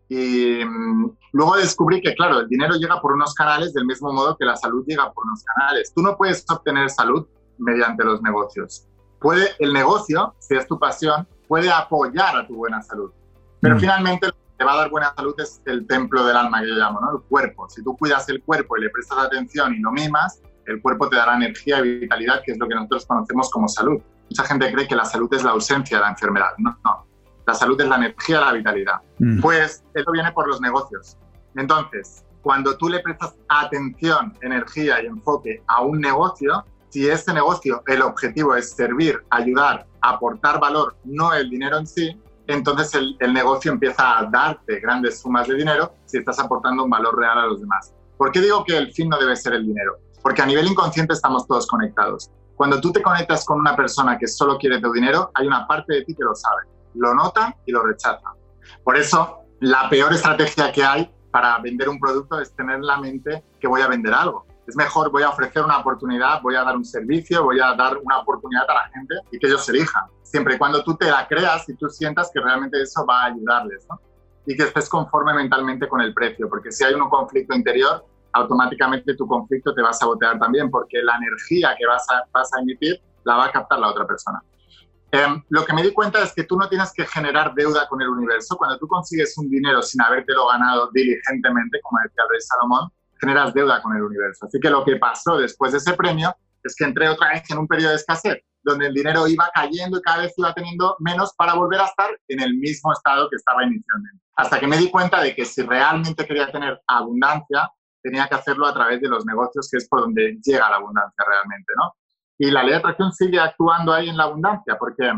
Y mm, luego descubrí que, claro, el dinero llega por unos canales del mismo modo que la salud llega por unos canales. Tú no puedes obtener salud mediante los negocios. Puede el negocio, si es tu pasión, puede apoyar a tu buena salud. Pero mm. finalmente lo que te va a dar buena salud es el templo del alma que yo llamo, ¿no? El cuerpo. Si tú cuidas el cuerpo y le prestas atención y lo mimas, el cuerpo te dará energía y vitalidad, que es lo que nosotros conocemos como salud. Mucha gente cree que la salud es la ausencia de la enfermedad. No, no. La salud es la energía, la vitalidad. Mm. Pues eso viene por los negocios. Entonces, cuando tú le prestas atención, energía y enfoque a un negocio, si este negocio, el objetivo es servir, ayudar, aportar valor, no el dinero en sí, entonces el, negocio empieza a darte grandes sumas de dinero si estás aportando un valor real a los demás. ¿Por qué digo que el fin no debe ser el dinero? Porque a nivel inconsciente estamos todos conectados. Cuando tú te conectas con una persona que solo quiere tu dinero, hay una parte de ti que lo sabe, lo nota y lo rechaza. Por eso, la peor estrategia que hay para vender un producto es tener en la mente que voy a vender algo. Es mejor, voy a ofrecer una oportunidad, voy a dar un servicio, voy a dar una oportunidad a la gente y que ellos elijan. Siempre y cuando tú te la creas y tú sientas que realmente eso va a ayudarles. ¿no? Y que estés conforme mentalmente con el precio, porque si hay un conflicto interior, automáticamente tu conflicto te va a sabotear también, porque la energía que vas a, vas a emitir la va a captar la otra persona. Em, lo que me di cuenta es que tú no tienes que generar deuda con el universo. Cuando tú consigues un dinero sin habértelo ganado diligentemente, como decía rey Salomón, generas deuda con el universo. Así que lo que pasó después de ese premio es que entré otra vez en un periodo de escasez, donde el dinero iba cayendo y cada vez iba teniendo menos para volver a estar en el mismo estado que estaba inicialmente. Hasta que me di cuenta de que si realmente quería tener abundancia, tenía que hacerlo a través de los negocios, que es por donde llega la abundancia realmente, ¿no? Y la ley de atracción sigue actuando ahí en la abundancia, porque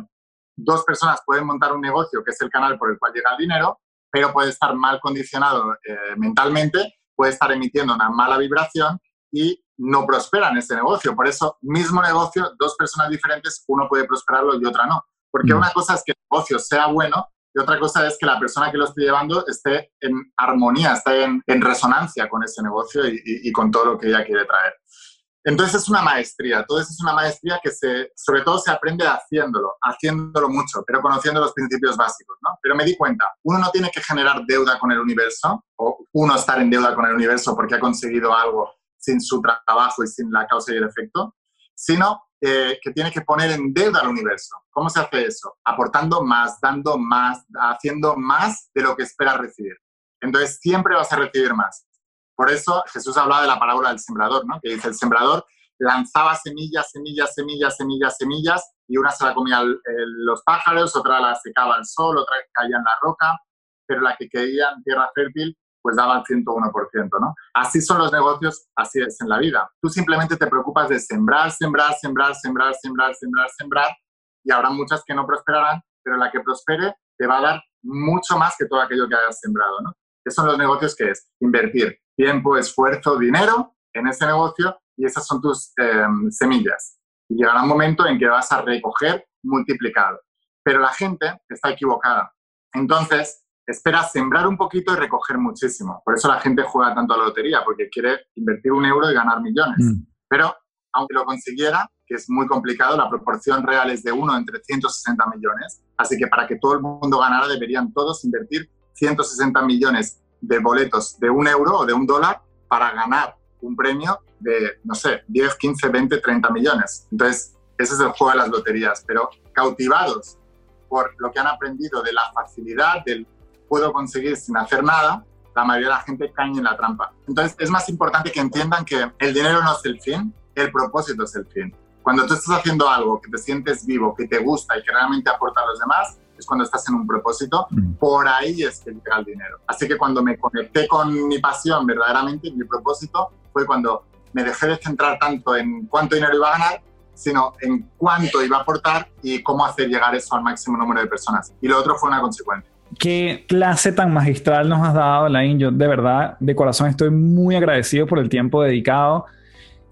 dos personas pueden montar un negocio, que es el canal por el cual llega el dinero, pero puede estar mal condicionado eh, mentalmente, puede estar emitiendo una mala vibración y no prospera en ese negocio. Por eso, mismo negocio, dos personas diferentes, uno puede prosperarlo y otra no. Porque mm. una cosa es que el negocio sea bueno y otra cosa es que la persona que lo esté llevando esté en armonía, esté en, resonancia con ese negocio y, con todo lo que ella quiere traer. Entonces es una maestría, eso es una maestría que se, sobre todo se aprende haciéndolo, haciéndolo mucho, pero conociendo los principios básicos, ¿no? Pero me di cuenta, uno no tiene que generar deuda con el universo, o uno estar en deuda con el universo porque ha conseguido algo sin su trabajo y sin la causa y el efecto, sino eh, que tiene que poner en deuda al universo. ¿Cómo se hace eso? Aportando más, dando más, haciendo más de lo que esperas recibir. Entonces siempre vas a recibir más. Por eso Jesús hablaba de la parábola del sembrador, ¿no? que dice, el sembrador lanzaba semillas, semillas, semillas, semillas, semillas, y una se la comían los pájaros, otra la secaba el sol, otra caía en la roca, pero la que caía en tierra fértil pues daba el 101%, ¿no? Así son los negocios, así es en la vida. Tú simplemente te preocupas de sembrar, sembrar, sembrar, sembrar, sembrar, sembrar, sembrar, y habrá muchas que no prosperarán, pero la que prospere te va a dar mucho más que todo aquello que hayas sembrado, ¿no? Esos son los negocios que es invertir tiempo, esfuerzo, dinero en ese negocio y esas son tus em, semillas. Y llegará un momento en que vas a recoger multiplicado. Pero la gente está equivocada. Entonces, espera sembrar un poquito y recoger muchísimo. Por eso la gente juega tanto a la lotería, porque quiere invertir un euro y ganar millones. Mm. Pero aunque lo consiguiera, que es muy complicado, la proporción real es de uno entre 160 millones. Así que para que todo el mundo ganara, deberían todos invertir 160 millones de boletos de un euro o de un dólar para ganar un premio de, no sé, 10, 15, 20, 30 millones. Entonces, ese es el juego de las loterías. Pero cautivados por lo que han aprendido de la facilidad del puedo conseguir sin hacer nada, la mayoría de la gente cae en la trampa. Entonces es más importante que entiendan que el dinero no es el fin, el propósito es el fin. Cuando tú estás haciendo algo que te sientes vivo, que te gusta y que realmente aporta a los demás, es cuando estás en un propósito, mm. por ahí es que llega el dinero. Así que cuando me conecté con mi pasión verdaderamente, mi propósito, fue cuando me dejé de centrar tanto en cuánto dinero iba a ganar, sino en cuánto iba a aportar y cómo hacer llegar eso al máximo número de personas. Y lo otro fue una consecuencia. qué clase tan magistral nos has dado, Lain. Yo de verdad, de corazón, estoy muy agradecido por el tiempo dedicado.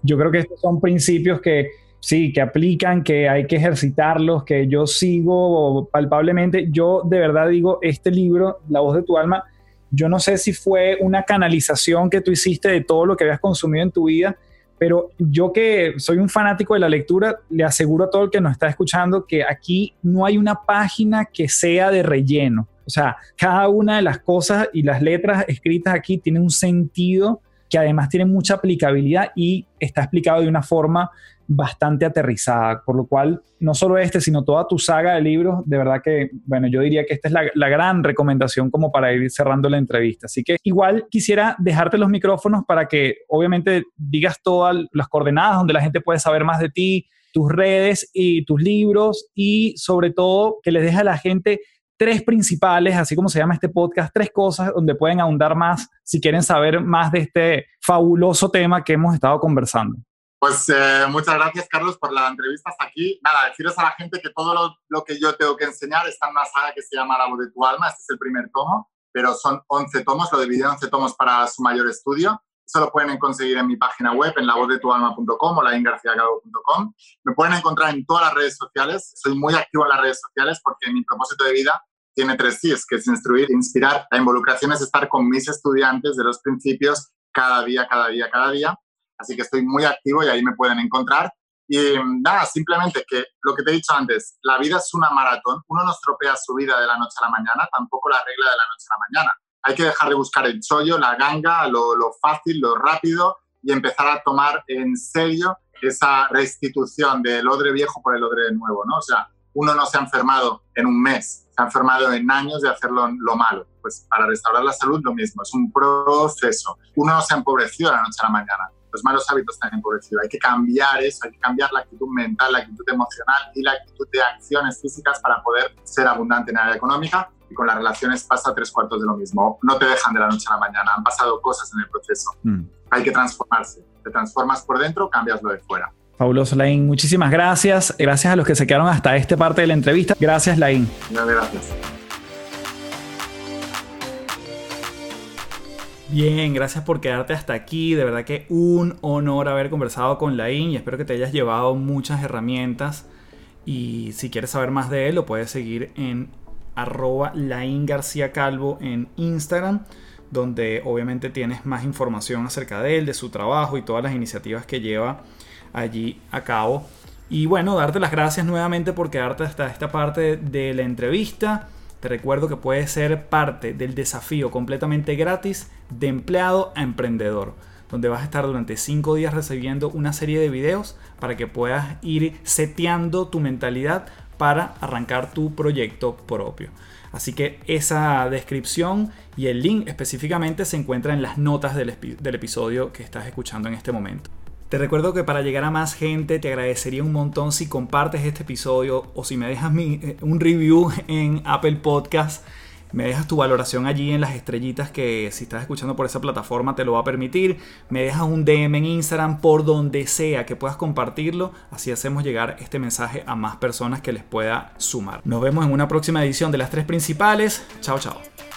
Yo creo que estos son principios que sí, que aplican, que hay que ejercitarlos, que yo sigo palpablemente. Yo de verdad digo, este libro, La voz de tu alma, yo no sé si fue una canalización que tú hiciste de todo lo que habías consumido en tu vida, pero yo que soy un fanático de la lectura, le aseguro a todo el que nos está escuchando que aquí no hay una página que sea de relleno. O sea, cada una de las cosas y las letras escritas aquí tienen un sentido que además tiene mucha aplicabilidad y está explicado de una forma bastante aterrizada, por lo cual no solo este, sino toda tu saga de libros, de verdad que, bueno, yo diría que esta es la, gran recomendación como para ir cerrando la entrevista. Así que igual quisiera dejarte los micrófonos para que obviamente digas todas las coordenadas donde la gente puede saber más de ti, tus redes y tus libros y sobre todo que les dejes a la gente tres principales, así como se llama este podcast, tres cosas donde pueden ahondar más si quieren saber más de este fabuloso tema que hemos estado conversando. Pues eh, muchas gracias, Carlos, por la entrevista hasta aquí. Nada, deciros a la gente que todo lo, que yo tengo que enseñar está en una saga que se llama La voz de tu alma. Este es el primer tomo, pero son 11 tomos, lo dividí en 11 tomos para su mayor estudio. Eso lo pueden conseguir en mi página web, en lavozdetualma.com o laingarciacalvo.com. Me pueden encontrar en todas las redes sociales. Soy muy activo en las redes sociales porque mi propósito de vida tiene tres Cs, que es instruir, inspirar. La involucración es estar con mis estudiantes de los principios cada día, cada día, cada día Así que estoy muy activo y ahí me pueden encontrar. Y nada, simplemente que lo que te he dicho antes, la vida es una maratón. Uno no estropea su vida de la noche a la mañana, tampoco la regla de la noche a la mañana. Hay que dejar de buscar el chollo, la ganga, lo, lo fácil, lo rápido y empezar a tomar en serio esa restitución del odre viejo por el odre nuevo, ¿no? O sea, uno no se ha enfermado en un mes, se ha enfermado en años de hacerlo lo malo. Pues para restaurar la salud lo mismo, es un proceso. Uno no se ha empobrecido de la noche a la mañana los malos hábitos están empobrecidos. Hay que cambiar eso, hay que cambiar la actitud mental, la actitud emocional y la actitud de acciones físicas para poder ser abundante en área económica. Y con las relaciones pasa tres cuartos de lo mismo. No te dejan de la noche a la mañana, han pasado cosas en el proceso. Mm. Hay que transformarse. Te transformas por dentro, cambias lo de fuera. Fabuloso, Lain. Muchísimas gracias. Gracias a los que se quedaron hasta esta parte de la entrevista. Gracias, Lain. Gracias. Bien, gracias por quedarte hasta aquí. De verdad que un honor haber conversado con Laín y espero que te hayas llevado muchas herramientas. Y si quieres saber más de él, lo puedes seguir en arroba Laín García Calvo en Instagram, donde obviamente tienes más información acerca de él, de su trabajo y todas las iniciativas que lleva allí a cabo. Y bueno, darte las gracias nuevamente por quedarte hasta esta parte de la entrevista. Te recuerdo que puedes ser parte del desafío completamente gratis de empleado a emprendedor, donde vas a estar durante 5 días recibiendo una serie de videos para que puedas ir seteando tu mentalidad para arrancar tu proyecto propio. Así que esa descripción y el link específicamente se encuentra en las notas del, episodio que estás escuchando en este momento. Te recuerdo que para llegar a más gente te agradecería un montón si compartes este episodio o si me dejas eh, un review en Apple Podcast. Me dejas tu valoración allí en las estrellitas que si estás escuchando por esa plataforma te lo va a permitir. Me dejas un DM en Instagram por donde sea que puedas compartirlo. Así hacemos llegar este mensaje a más personas que les pueda sumar. Nos vemos en una próxima edición de las tres principales. Chao, chao.